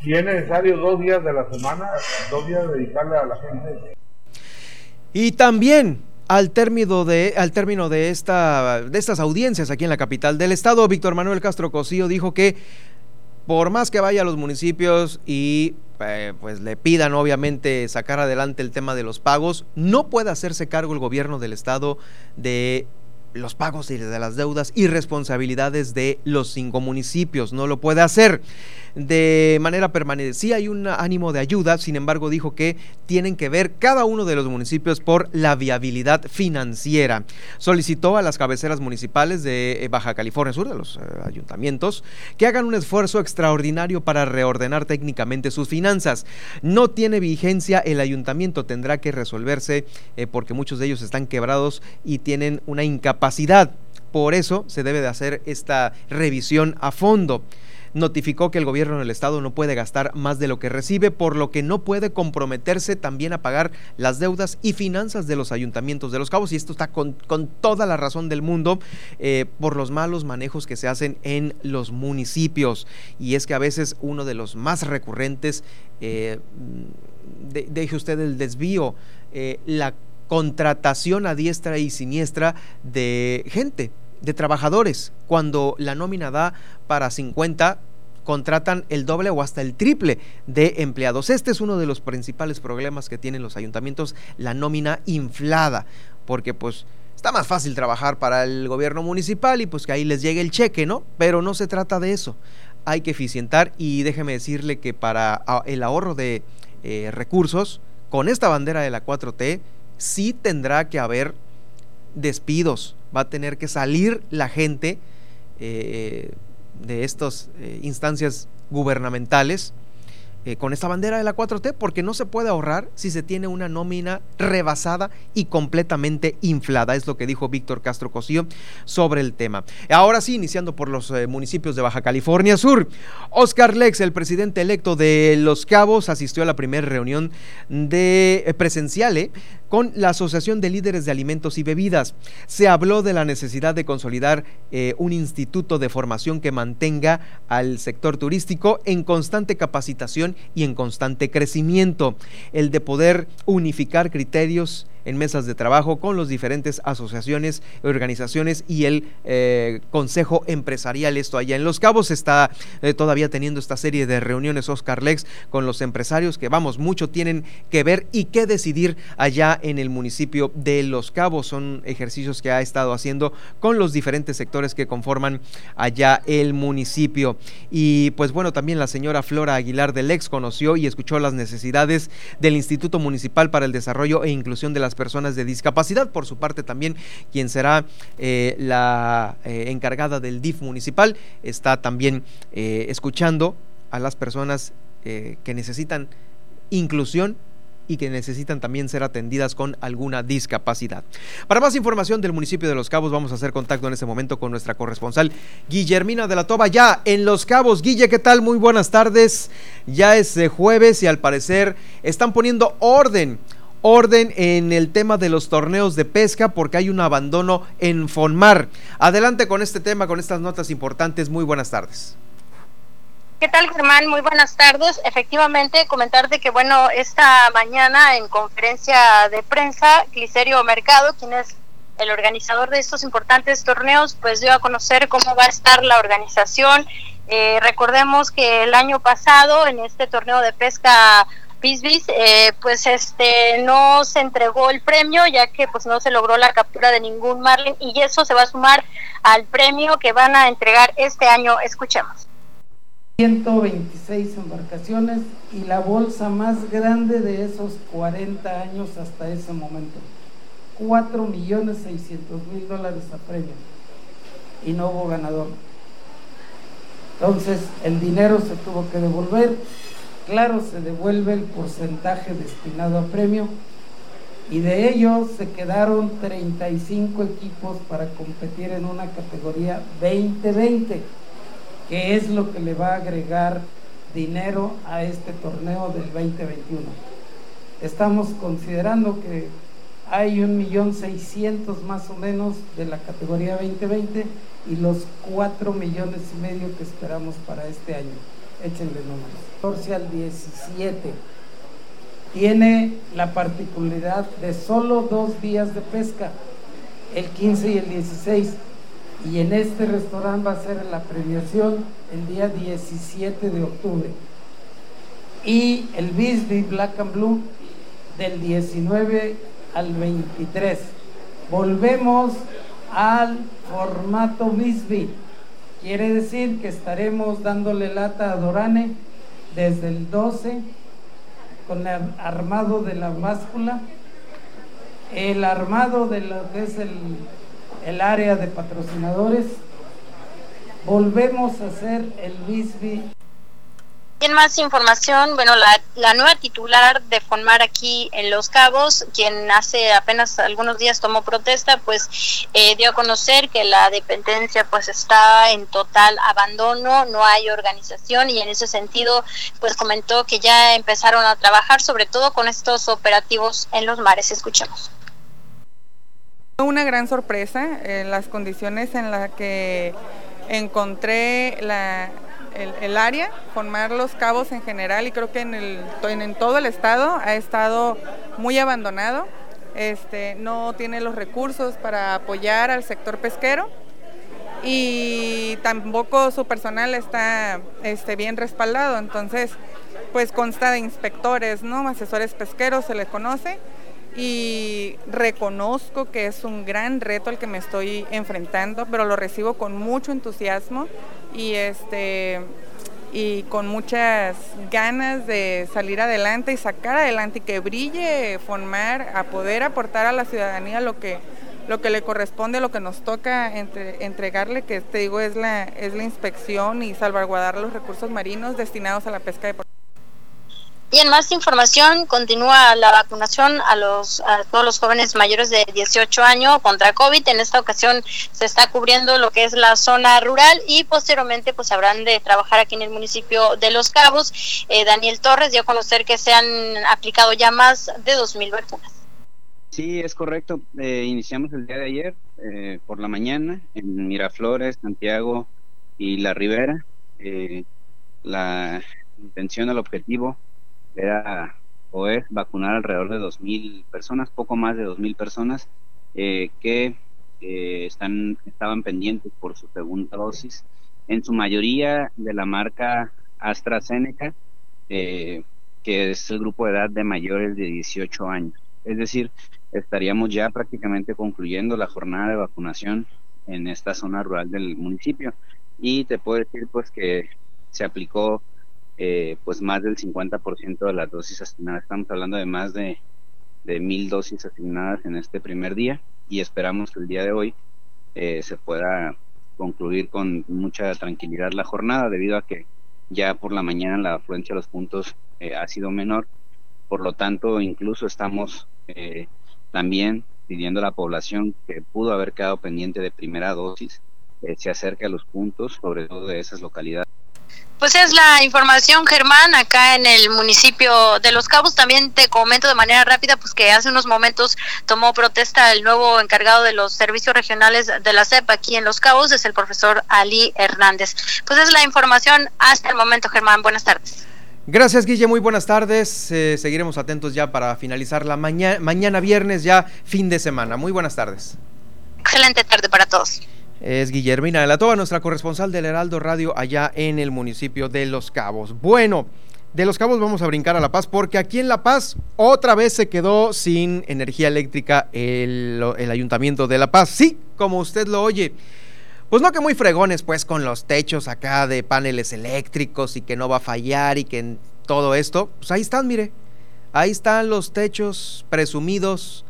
Speaker 3: si es necesario, dos días de la semana, dos días dedicarle a la gente.
Speaker 1: Y también al término de, al término de, esta, de estas audiencias aquí en la capital del estado, Víctor Manuel Castro Cosío dijo que por más que vaya a los municipios y eh, pues le pidan obviamente sacar adelante el tema de los pagos, no puede hacerse cargo el gobierno del estado de los pagos y de las deudas y responsabilidades de los cinco municipios. No lo puede hacer de manera permanente. Sí hay un ánimo de ayuda, sin embargo dijo que tienen que ver cada uno de los municipios por la viabilidad financiera. Solicitó a las cabeceras municipales de eh, Baja California Sur, de los eh, ayuntamientos, que hagan un esfuerzo extraordinario para reordenar técnicamente sus finanzas. No tiene vigencia el ayuntamiento, tendrá que resolverse eh, porque muchos de ellos están quebrados y tienen una incapacidad. Por eso se debe de hacer esta revisión a fondo notificó que el gobierno del estado no puede gastar más de lo que recibe, por lo que no puede comprometerse también a pagar las deudas y finanzas de los ayuntamientos de los cabos. Y esto está con, toda la razón del mundo eh, por los malos manejos que se hacen en los municipios. Y es que a veces uno de los más recurrentes, eh, deje usted el desvío, eh, la contratación a diestra y siniestra de gente de trabajadores. Cuando la nómina da para 50, contratan el doble o hasta el triple de empleados. Este es uno de los principales problemas que tienen los ayuntamientos, la nómina inflada, porque pues está más fácil trabajar para el gobierno municipal y pues que ahí les llegue el cheque, ¿no? Pero no se trata de eso. Hay que eficientar y déjeme decirle que para el ahorro de eh, recursos, con esta bandera de la 4T, sí tendrá que haber despidos, va a tener que salir la gente eh, de estas eh, instancias gubernamentales eh, con esta bandera de la 4T porque no se puede ahorrar si se tiene una nómina rebasada y completamente inflada. Es lo que dijo Víctor Castro Cosío sobre el tema. Ahora sí, iniciando por los municipios de Baja California Sur. Oscar Lex, el presidente electo de Los Cabos, asistió a la primera reunión de presencial con la Asociación de Líderes de Alimentos y Bebidas. Se habló de la necesidad de consolidar eh, un instituto de formación que mantenga al sector turístico en constante capacitación y en constante crecimiento, el de poder unificar criterios en mesas de trabajo con las diferentes asociaciones, organizaciones y el eh, Consejo Empresarial. Esto allá en Los Cabos está eh, todavía teniendo esta serie de reuniones Oscar Lex con los empresarios que vamos, mucho tienen que ver y que decidir allá en el municipio de Los Cabos. Son ejercicios que ha estado haciendo con los diferentes sectores que conforman allá el municipio. Y pues bueno, también la señora Flora Aguilar del Lex conoció y escuchó las necesidades del Instituto Municipal para el Desarrollo e Inclusión de las personas de discapacidad. Por su parte también quien será eh, la eh, encargada del DIF municipal está también eh, escuchando a las personas que necesitan inclusión y que necesitan también ser atendidas con alguna discapacidad. Para más información del municipio de Los Cabos, vamos a hacer contacto en este momento con nuestra corresponsal Guillermina de la Toba, ya en Los Cabos. Guille, ¿qué tal? Muy buenas tardes. Ya es jueves y al parecer están poniendo orden orden en el tema de los torneos de pesca porque hay un abandono en Fonmar. Adelante con este tema, con estas notas importantes. Muy buenas tardes.
Speaker 9: ¿Qué tal, Germán? Muy buenas tardes. Efectivamente, comentarte que, bueno, esta mañana en conferencia de prensa, Glicerio Mercado, quien es el organizador de estos importantes torneos, pues dio a conocer cómo va a estar la organización. Eh, recordemos que el año pasado, en este torneo de pesca Pisbis, eh, pues este no se entregó el premio ya que pues no se logró la captura de ningún marlin y eso se va a sumar al premio que van a entregar este año. Escuchemos
Speaker 10: 126 embarcaciones y la bolsa más grande de esos 40 años hasta ese momento. 4 millones 600 mil dólares a premio y no hubo ganador. Entonces el dinero se tuvo que devolver. Claro, se devuelve el porcentaje destinado a premio y de ellos se quedaron 35 equipos para competir en una categoría 2020 que es lo que le va a agregar dinero a este torneo del 2021. Estamos considerando que hay un millón seiscientos más o menos de la categoría 2020 y los cuatro millones y medio que esperamos para este año. Échenle números. 14 al 17 tiene la particularidad de solo dos días de pesca, el 15 y el 16 y en este restaurante va a ser la premiación el día 17 de octubre. Y el Bisbee Black and Blue del 19 al 23. Volvemos al formato Bisbee. Quiere decir que estaremos dándole lata a Dorane desde el 12 con el armado de la báscula, el armado de lo que es el área de patrocinadores. Volvemos a hacer el BISBI.
Speaker 9: En más información, bueno, la, la, nueva titular de Fonmar aquí en Los Cabos, quien hace apenas algunos días tomó protesta, pues eh, dio a conocer que la dependencia pues está en total abandono, no hay organización y en ese sentido pues comentó que ya empezaron a trabajar sobre todo con estos operativos en los mares. Escuchemos.
Speaker 11: Una gran sorpresa, eh, las condiciones en las que encontré el, área, formar los cabos en general y creo que en, el, en, todo el estado ha estado muy abandonado, este, no tiene los recursos para apoyar al sector pesquero y tampoco su personal está este, bien respaldado, entonces pues consta de inspectores, ¿no? asesores pesqueros se les conoce y reconozco que es un gran reto al que me estoy enfrentando, pero lo recibo con mucho entusiasmo y este y con muchas ganas de salir adelante y sacar adelante y que brille formar a poder aportar a la ciudadanía lo que lo que le corresponde, lo que nos toca entre, entregarle, que te digo es la, es la inspección y salvaguardar los recursos marinos destinados a la pesca deportiva.
Speaker 9: Y en más información, continúa la vacunación a, los, a todos los jóvenes mayores de 18 años contra COVID. En esta ocasión se está cubriendo lo que es la zona rural y posteriormente pues habrán de trabajar aquí en el municipio de Los Cabos. Eh, Daniel Torres dio a conocer que se han aplicado ya más de 2.000 vacunas.
Speaker 12: Sí, es correcto. Eh, iniciamos el día de ayer eh, por la mañana en Miraflores, Santiago y La Ribera. la intención, el objetivo era o es vacunar alrededor de 2.000 personas, poco más de 2.000 personas eh, que eh, están, estaban pendientes por su segunda dosis, en su mayoría de la marca AstraZeneca, eh, que es el grupo de edad de mayores de 18 años. Es decir, estaríamos ya prácticamente concluyendo la jornada de vacunación en esta zona rural del municipio. Y te puedo decir pues que se aplicó eh, pues más del 50% de las dosis asignadas. Estamos hablando de más de, de mil dosis asignadas en este primer día y esperamos que el día de hoy eh, se pueda concluir con mucha tranquilidad la jornada debido a que ya por la mañana la afluencia de los puntos eh, ha sido menor. Por lo tanto, incluso estamos también pidiendo a la población que pudo haber quedado pendiente de primera dosis, se acerque a los puntos, sobre todo de esas localidades.
Speaker 9: Pues es la información, Germán, acá en el municipio de Los Cabos. También te comento de manera rápida, pues que hace unos momentos tomó protesta el nuevo encargado de los servicios regionales de la CEP aquí en Los Cabos, es el profesor Ali Hernández. Pues es la información hasta el momento, Germán. Buenas tardes.
Speaker 1: Gracias, Guille. Muy buenas tardes. Eh, seguiremos atentos ya para finalizar la mañana, mañana viernes, ya fin de semana. Muy buenas tardes.
Speaker 9: Excelente tarde para todos
Speaker 1: es Guillermina de la Toba, nuestra corresponsal del Heraldo Radio allá en el municipio de Los Cabos. Bueno, de Los Cabos vamos a brincar a La Paz porque aquí en La Paz otra vez se quedó sin energía eléctrica el, el Ayuntamiento de La Paz. Sí, como usted lo oye. pues no que muy fregones, pues con los techos acá de paneles eléctricos y que no va a fallar y que todo esto, pues ahí están, mire, ahí están los techos presumidos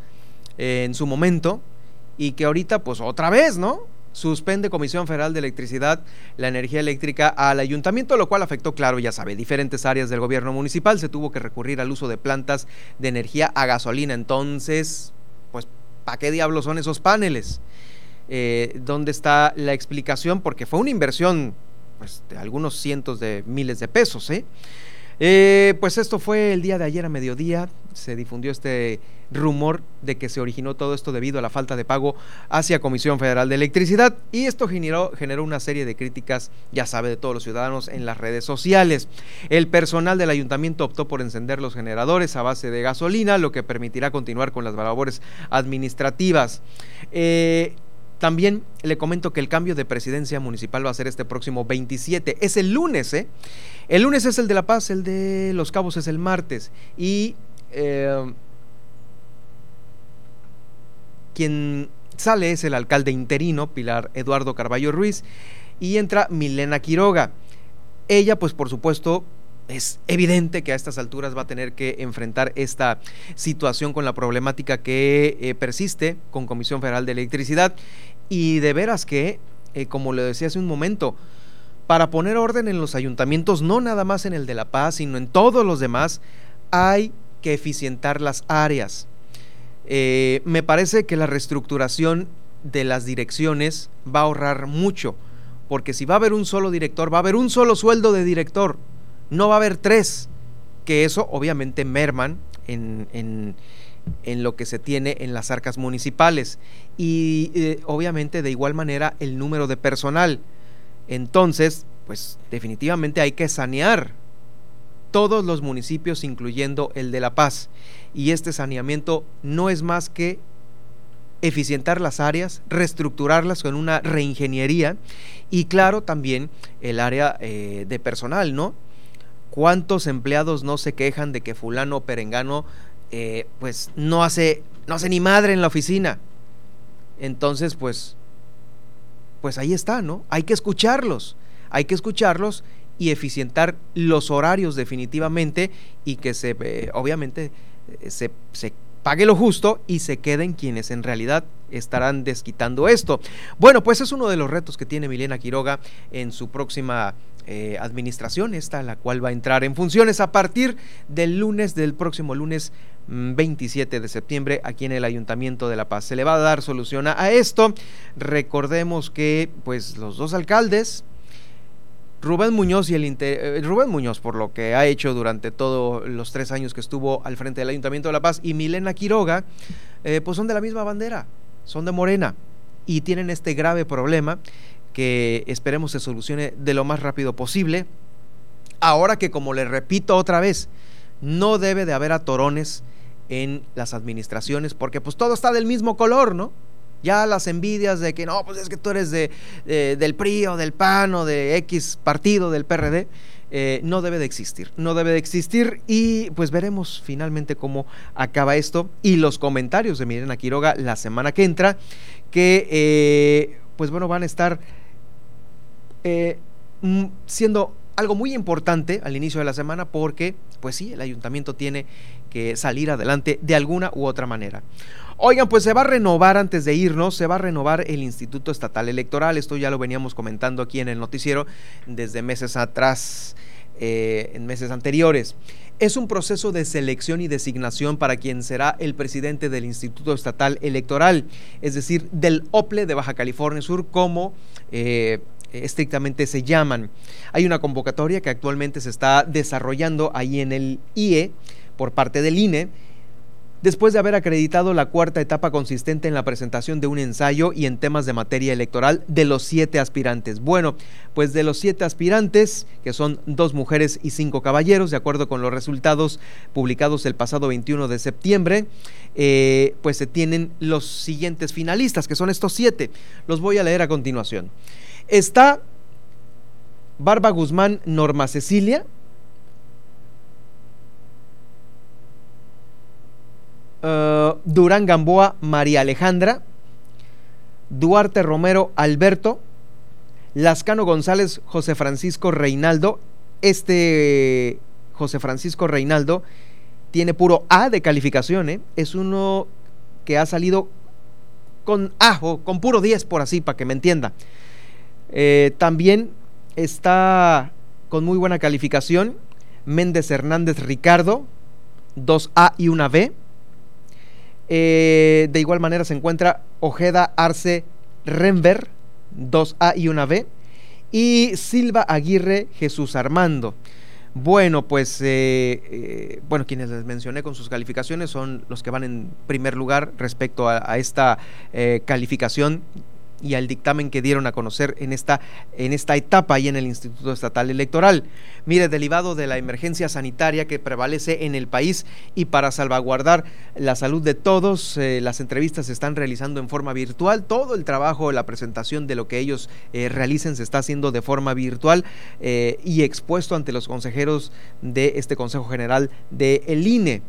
Speaker 1: en su momento y que ahorita, pues otra vez, ¿no? Suspende Comisión Federal de Electricidad la energía eléctrica al ayuntamiento, lo cual afectó, claro, ya sabe, diferentes áreas del gobierno municipal. Se tuvo que recurrir al uso de plantas de energía a gasolina. Entonces, pues, ¿para qué diablos son esos paneles? Eh, ¿Dónde está la explicación? Porque fue una inversión pues, de algunos cientos de miles de pesos, ¿eh? Eh, pues esto fue el día de ayer a mediodía, se difundió este rumor de que se originó todo esto debido a la falta de pago hacia Comisión Federal de Electricidad y esto generó, generó una serie de críticas, ya sabe, de todos los ciudadanos en las redes sociales. El personal del ayuntamiento optó por encender los generadores a base de gasolina, lo que permitirá continuar con las labores administrativas. Eh, también le comento que el cambio de presidencia municipal va a ser este próximo 27. Es el lunes, ¿eh? El lunes es el de La Paz, el de Los Cabos es el martes. Y eh, quien sale es el alcalde interino, Pilar Eduardo Carballo Ruiz, y entra Milena Quiroga. Ella, pues por supuesto, es evidente que a estas alturas va a tener que enfrentar esta situación con la problemática que eh, persiste con Comisión Federal de Electricidad y de veras que, eh, como le decía hace un momento, para poner orden en los ayuntamientos, no nada más en el de La Paz, sino en todos los demás, hay que eficientar las áreas. Eh, me parece que la reestructuración de las direcciones va a ahorrar mucho, porque si va a haber un solo director, va a haber un solo sueldo de director, no va a haber tres, que eso obviamente merman en, en lo que se tiene en las arcas municipales y eh, obviamente de igual manera el número de personal. Entonces, pues definitivamente hay que sanear todos los municipios, incluyendo el de La Paz. Y este saneamiento no es más que eficientar las áreas, reestructurarlas con una reingeniería y claro también el área eh, de personal, ¿no? ¿Cuántos empleados no se quejan de que fulano perengano eh, pues no hace, no hace ni madre en la oficina. Entonces, pues, pues ahí está, ¿no? Hay que escucharlos, hay que escucharlos y eficientar los horarios definitivamente y que se, eh, obviamente, eh, se, se pague lo justo y se queden quienes en realidad estarán desquitando esto. Bueno, pues es uno de los retos que tiene Milena Quiroga en su próxima administración, esta la cual va a entrar en funciones a partir del lunes, del próximo lunes 27 de septiembre aquí en el Ayuntamiento de La Paz. Se le va a dar solución a esto. Recordemos que pues los dos alcaldes Rubén Muñoz y el eh, Rubén Muñoz por lo que ha hecho durante todos los tres años que estuvo al frente del Ayuntamiento de La Paz y Milena Quiroga eh, pues son de la misma bandera, son de Morena y tienen este grave problema que esperemos se solucione de lo más rápido posible. Ahora que como le repito otra vez, no debe de haber atorones en las administraciones, porque pues todo está del mismo color, ¿no? Ya las envidias de que no, pues es que tú eres de, del PRI o del PAN o de X partido del PRD, eh, no debe de existir, no debe de existir y pues veremos finalmente cómo acaba esto y los comentarios de Mirena Quiroga la semana que entra, que eh, pues bueno, van a estar eh, siendo algo muy importante al inicio de la semana porque, pues sí, el ayuntamiento tiene que salir adelante de alguna u otra manera. Oigan, pues se va a renovar antes de irnos, se va a renovar el Instituto Estatal Electoral. Esto ya lo veníamos comentando aquí en el noticiero desde meses atrás, eh, en meses anteriores. Es un proceso de selección y designación para quien será el presidente del Instituto Estatal Electoral, es decir, del OPLE de Baja California Sur como... Eh, estrictamente se llaman. Hay una convocatoria que actualmente se está desarrollando ahí en el IE por parte del INE, después de haber acreditado la cuarta etapa consistente en la presentación de un ensayo y en temas de materia electoral de los siete aspirantes. Bueno, pues de los siete aspirantes, que son dos mujeres y cinco caballeros, de acuerdo con los resultados publicados el pasado 21 de septiembre, eh, pues se tienen los siguientes finalistas, que son estos siete. Los voy a leer a continuación. Está Barba Guzmán Norma Cecilia, Uh, Durán Gamboa, María Alejandra, Duarte Romero, Alberto, Lascano González, José Francisco Reinaldo. Este José Francisco Reinaldo tiene puro A de calificación, ¿eh? es uno que ha salido con A o con puro 10 por así, para que me entienda. Eh, también está con muy buena calificación Méndez Hernández Ricardo, 2A y una B. Eh, de igual manera se encuentra Ojeda Arce Renver, 2A y una B. Y Silva Aguirre Jesús Armando. Bueno, pues, eh, bueno, quienes les mencioné con sus calificaciones son los que van en primer lugar respecto a, esta calificación y al dictamen que dieron a conocer en esta, en esta etapa y en el Instituto Estatal Electoral. Mire, derivado de la emergencia sanitaria que prevalece en el país y para salvaguardar la salud de todos, eh, las entrevistas se están realizando en forma virtual. Todo el trabajo, la presentación de lo que ellos eh, realicen se está haciendo de forma virtual eh, y expuesto ante los consejeros de este Consejo General de el INE.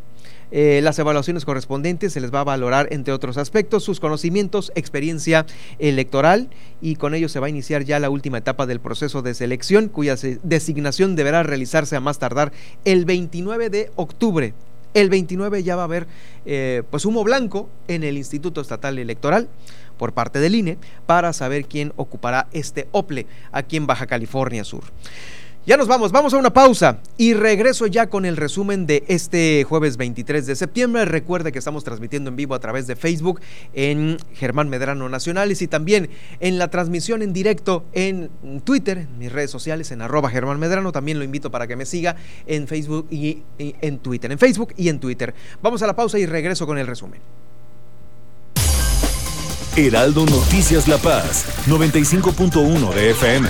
Speaker 1: Eh, las evaluaciones correspondientes se les va a valorar, entre otros aspectos, sus conocimientos, experiencia electoral y con ello se va a iniciar ya la última etapa del proceso de selección, cuya designación deberá realizarse a más tardar el 29 de octubre. El 29 ya va a haber eh, pues humo blanco en el Instituto Estatal Electoral por parte del INE para saber quién ocupará este OPLE aquí en Baja California Sur. Ya nos vamos, vamos a una pausa y regreso ya con el resumen de este jueves 23 de septiembre. Recuerde que estamos transmitiendo en vivo a través de Facebook en Germán Medrano Nacionales y también en la transmisión en directo en Twitter, en mis redes sociales, en arroba Germán Medrano. También lo invito para que me siga en Facebook y, y en Twitter, en Facebook y en Twitter. Vamos a la pausa y regreso con el resumen.
Speaker 2: Heraldo Noticias La Paz, 95.1 de FM.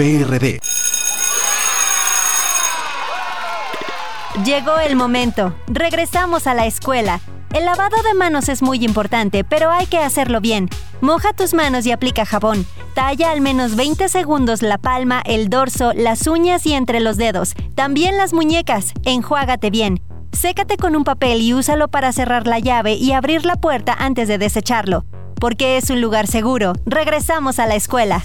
Speaker 13: PRD.
Speaker 14: Llegó el momento. Regresamos a la escuela. El lavado de manos es muy importante, pero hay que hacerlo bien. Moja tus manos y aplica jabón. Talla al menos 20 segundos la palma, el dorso, las uñas y entre los dedos. También las muñecas. Enjuágate bien. Sécate con un papel y úsalo para cerrar la llave y abrir la puerta antes de desecharlo. Porque es un lugar seguro. Regresamos a la escuela.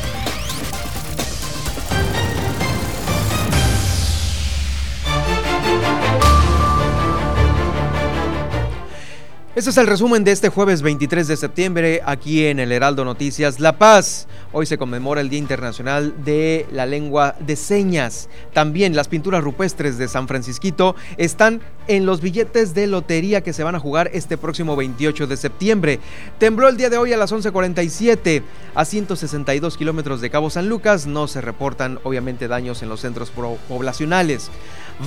Speaker 1: Este es el resumen de este jueves 23 de septiembre aquí en el Heraldo Noticias La Paz. Hoy se conmemora el Día Internacional de la Lengua de Señas. También las pinturas rupestres de San Francisquito están en los billetes de lotería que se van a jugar este próximo 28 de septiembre. Tembló el día de hoy a las 11:47 a 162 kilómetros de Cabo San Lucas. No se reportan obviamente daños en los centros poblacionales.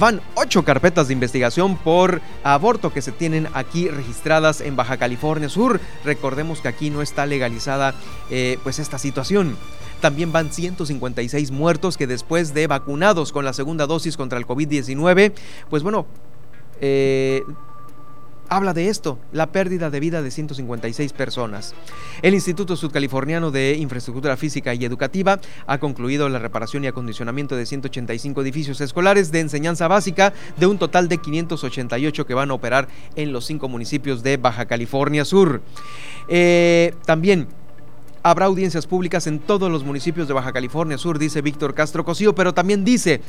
Speaker 1: Van ocho carpetas de investigación por aborto que se tienen aquí registradas en Baja California Sur. Recordemos que aquí no está legalizada eh, pues esta situación. También van 156 muertos que después de vacunados con la segunda dosis contra el COVID-19, pues bueno, eh, habla de esto, la pérdida de vida de 156 personas. El Instituto Sudcaliforniano de Infraestructura Física y Educativa ha concluido la reparación y acondicionamiento de 185 edificios escolares de enseñanza básica de un total de 588 que van a operar en los cinco municipios de Baja California Sur. Eh, también habrá audiencias públicas en todos los municipios de Baja California Sur, dice Víctor Castro Cosío, pero también dice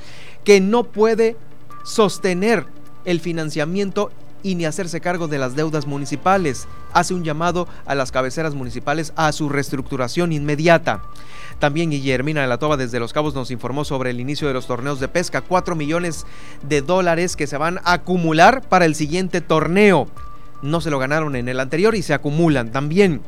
Speaker 1: que no puede sostener el financiamiento y ni hacerse cargo de las deudas municipales. Hace un llamado a las cabeceras municipales a su reestructuración inmediata. También Guillermina de la Toba desde Los Cabos nos informó sobre el inicio de los torneos de pesca, 4 millones de dólares que se van a acumular para el siguiente torneo. No se lo ganaron en el anterior y se acumulan también.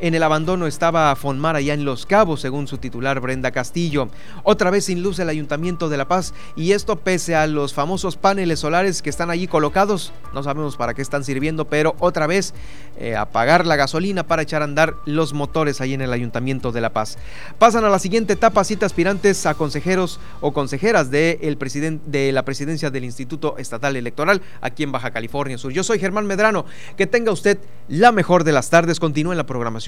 Speaker 1: En el abandono estaba Fonmar allá en Los Cabos, según su titular Brenda Castillo. Otra vez sin luz el Ayuntamiento de La Paz y esto pese a los famosos paneles solares que están allí colocados. No sabemos para qué están sirviendo, pero otra vez eh, apagar la gasolina para echar a andar los motores ahí en el Ayuntamiento de La Paz. Pasan a la siguiente etapa siete aspirantes a consejeros o consejeras de, de la presidencia del Instituto Estatal Electoral aquí en Baja California Sur. Yo soy Germán Medrano. Que tenga usted la mejor de las tardes. Continúe en la programación